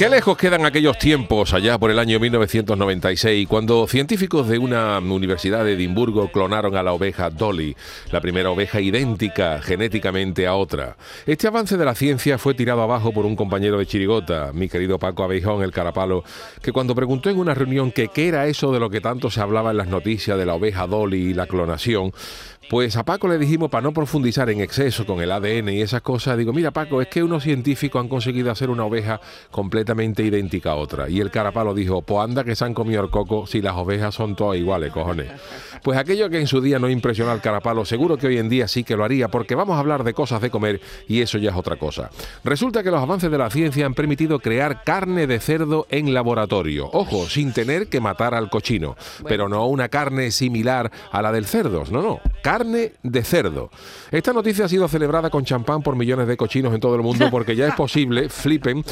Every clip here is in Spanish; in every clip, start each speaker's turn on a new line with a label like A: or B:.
A: Qué lejos quedan aquellos tiempos, allá por el año 1996, cuando científicos de una universidad de Edimburgo clonaron a la oveja Dolly, la primera oveja idéntica genéticamente a otra. Este avance de la ciencia fue tirado abajo por un compañero de Chirigota, mi querido Paco Abeijón, el carapalo, que cuando preguntó en una reunión que qué era eso de lo que tanto se hablaba en las noticias de la oveja Dolly y la clonación, pues a Paco le dijimos para no profundizar en exceso con el ADN y esas cosas, digo, mira Paco, es que unos científicos han conseguido hacer una oveja completamente idéntica a otra. Y el carapalo dijo, pues anda que se han comido el coco si las ovejas son todas iguales, cojones. Pues aquello que en su día no impresionó al carapalo, seguro que hoy en día sí que lo haría, porque vamos a hablar de cosas de comer y eso ya es otra cosa. Resulta que los avances de la ciencia han permitido crear carne de cerdo en laboratorio. Ojo, sin tener que matar al cochino, pero no una carne similar a la del cerdo, no, no carne de cerdo. Esta noticia ha sido celebrada con champán por millones de cochinos en todo el mundo porque ya es posible, flipen,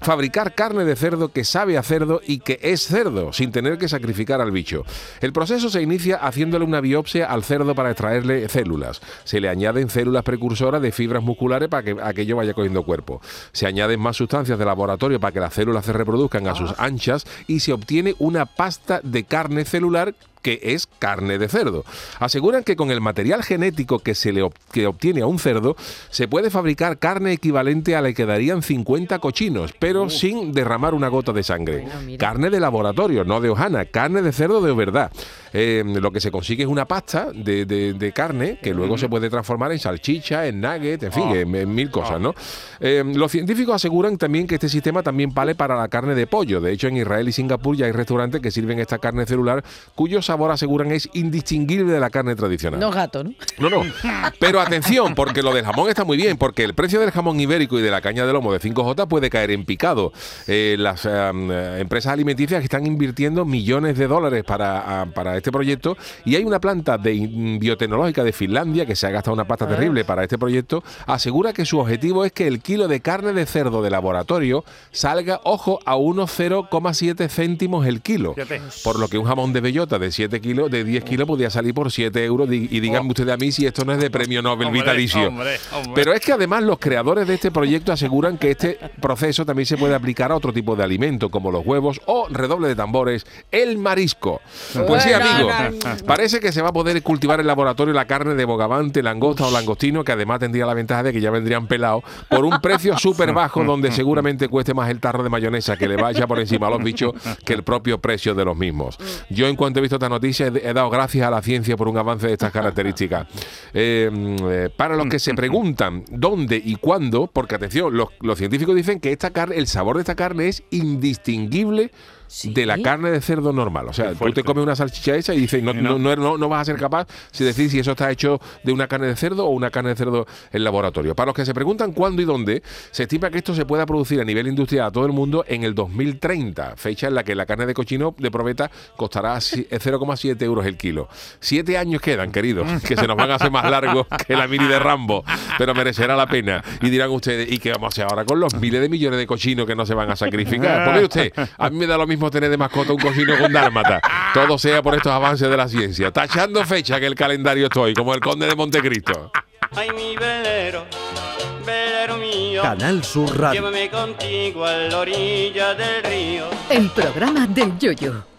A: fabricar carne de cerdo que sabe a cerdo y que es cerdo, sin tener que sacrificar al bicho. El proceso se inicia haciéndole una biopsia al cerdo para extraerle células. Se le añaden células precursoras de fibras musculares para que aquello vaya cogiendo cuerpo. Se añaden más sustancias de laboratorio para que las células se reproduzcan a sus anchas y se obtiene una pasta de carne celular que es carne de cerdo. Aseguran que con el material genético que se le obtiene a un cerdo se puede fabricar carne equivalente a la que darían 50 cochinos, pero sin derramar una gota de sangre. carne de laboratorio, no de hojana, carne de cerdo de verdad. Eh, lo que se consigue es una pasta de, carne que luego se puede transformar en salchicha, en nugget, en fin, ah. en, mil cosas, ¿no? Eh, los científicos aseguran también que este sistema también vale para la carne de pollo. De hecho, en Israel y Singapur ya hay restaurantes que sirven esta carne celular cuyo sabor aseguran es indistinguible de la carne tradicional.
B: No gato, ¿no?
A: No, no. Pero atención, porque lo del jamón está muy bien, porque el precio del jamón ibérico y de la caña de lomo de 5J puede caer en picado. Eh, las empresas alimenticias están invirtiendo millones de dólares para, para este proyecto y hay una planta de biotecnológica de Finlandia que se ha gastado una pasta terrible para este proyecto, asegura que su objetivo es que el kilo de carne de cerdo de laboratorio salga, ojo, a unos 0,7 céntimos el kilo. Por lo que un jamón de bellota de 7 kilos, de 10 kilos, podía salir por 7 euros. Y díganme oh. ustedes a mí si esto no es de premio Nobel vitalicio. Pero es que además los creadores de este proyecto aseguran que este proceso también se puede aplicar a otro tipo de alimento, como los huevos o, redoble de tambores, el marisco. Pues sí, Parece que se va a poder cultivar en laboratorio la carne de bogavante, langosta o langostino, que además tendría la ventaja de que ya vendrían pelados, por un precio súper bajo, donde seguramente cueste más el tarro de mayonesa que le vaya por encima a los bichos que el propio precio de los mismos. Yo, en cuanto he visto esta noticia, he, dado gracias a la ciencia por un avance de estas características. Eh, eh, para los que se preguntan dónde y cuándo, porque atención, los, los científicos dicen que esta carne, el sabor de esta carne es indistinguible de la carne de cerdo normal. O sea, tú te comes una salchicha esa y dices, no, no. No, no, vas a ser capaz de decir si eso está hecho de una carne de cerdo o una carne de cerdo en laboratorio. Para los que se preguntan cuándo y dónde, se estima que esto se pueda producir a nivel industrial a todo el mundo en el 2030, fecha en la que la carne de cochino de probeta costará 0,7 euros el kilo. Siete años quedan, queridos, que se nos van a hacer más largos que la mini de Rambo, pero merecerá la pena. Y dirán ustedes, ¿y qué vamos a hacer ahora con los miles de millones de cochinos que no se van a sacrificar? Porque usted, a mí me da lo mismo tener de mascota un cochino con dálmata. Todo sea por estos avances de la ciencia. Tachando fecha que el calendario estoy, como el conde de Montecristo.
C: Ay, mi velero, velero mío.
D: Canal Sur Radio.
C: Llévame contigo a la orilla del río.
D: El programa del yoyo.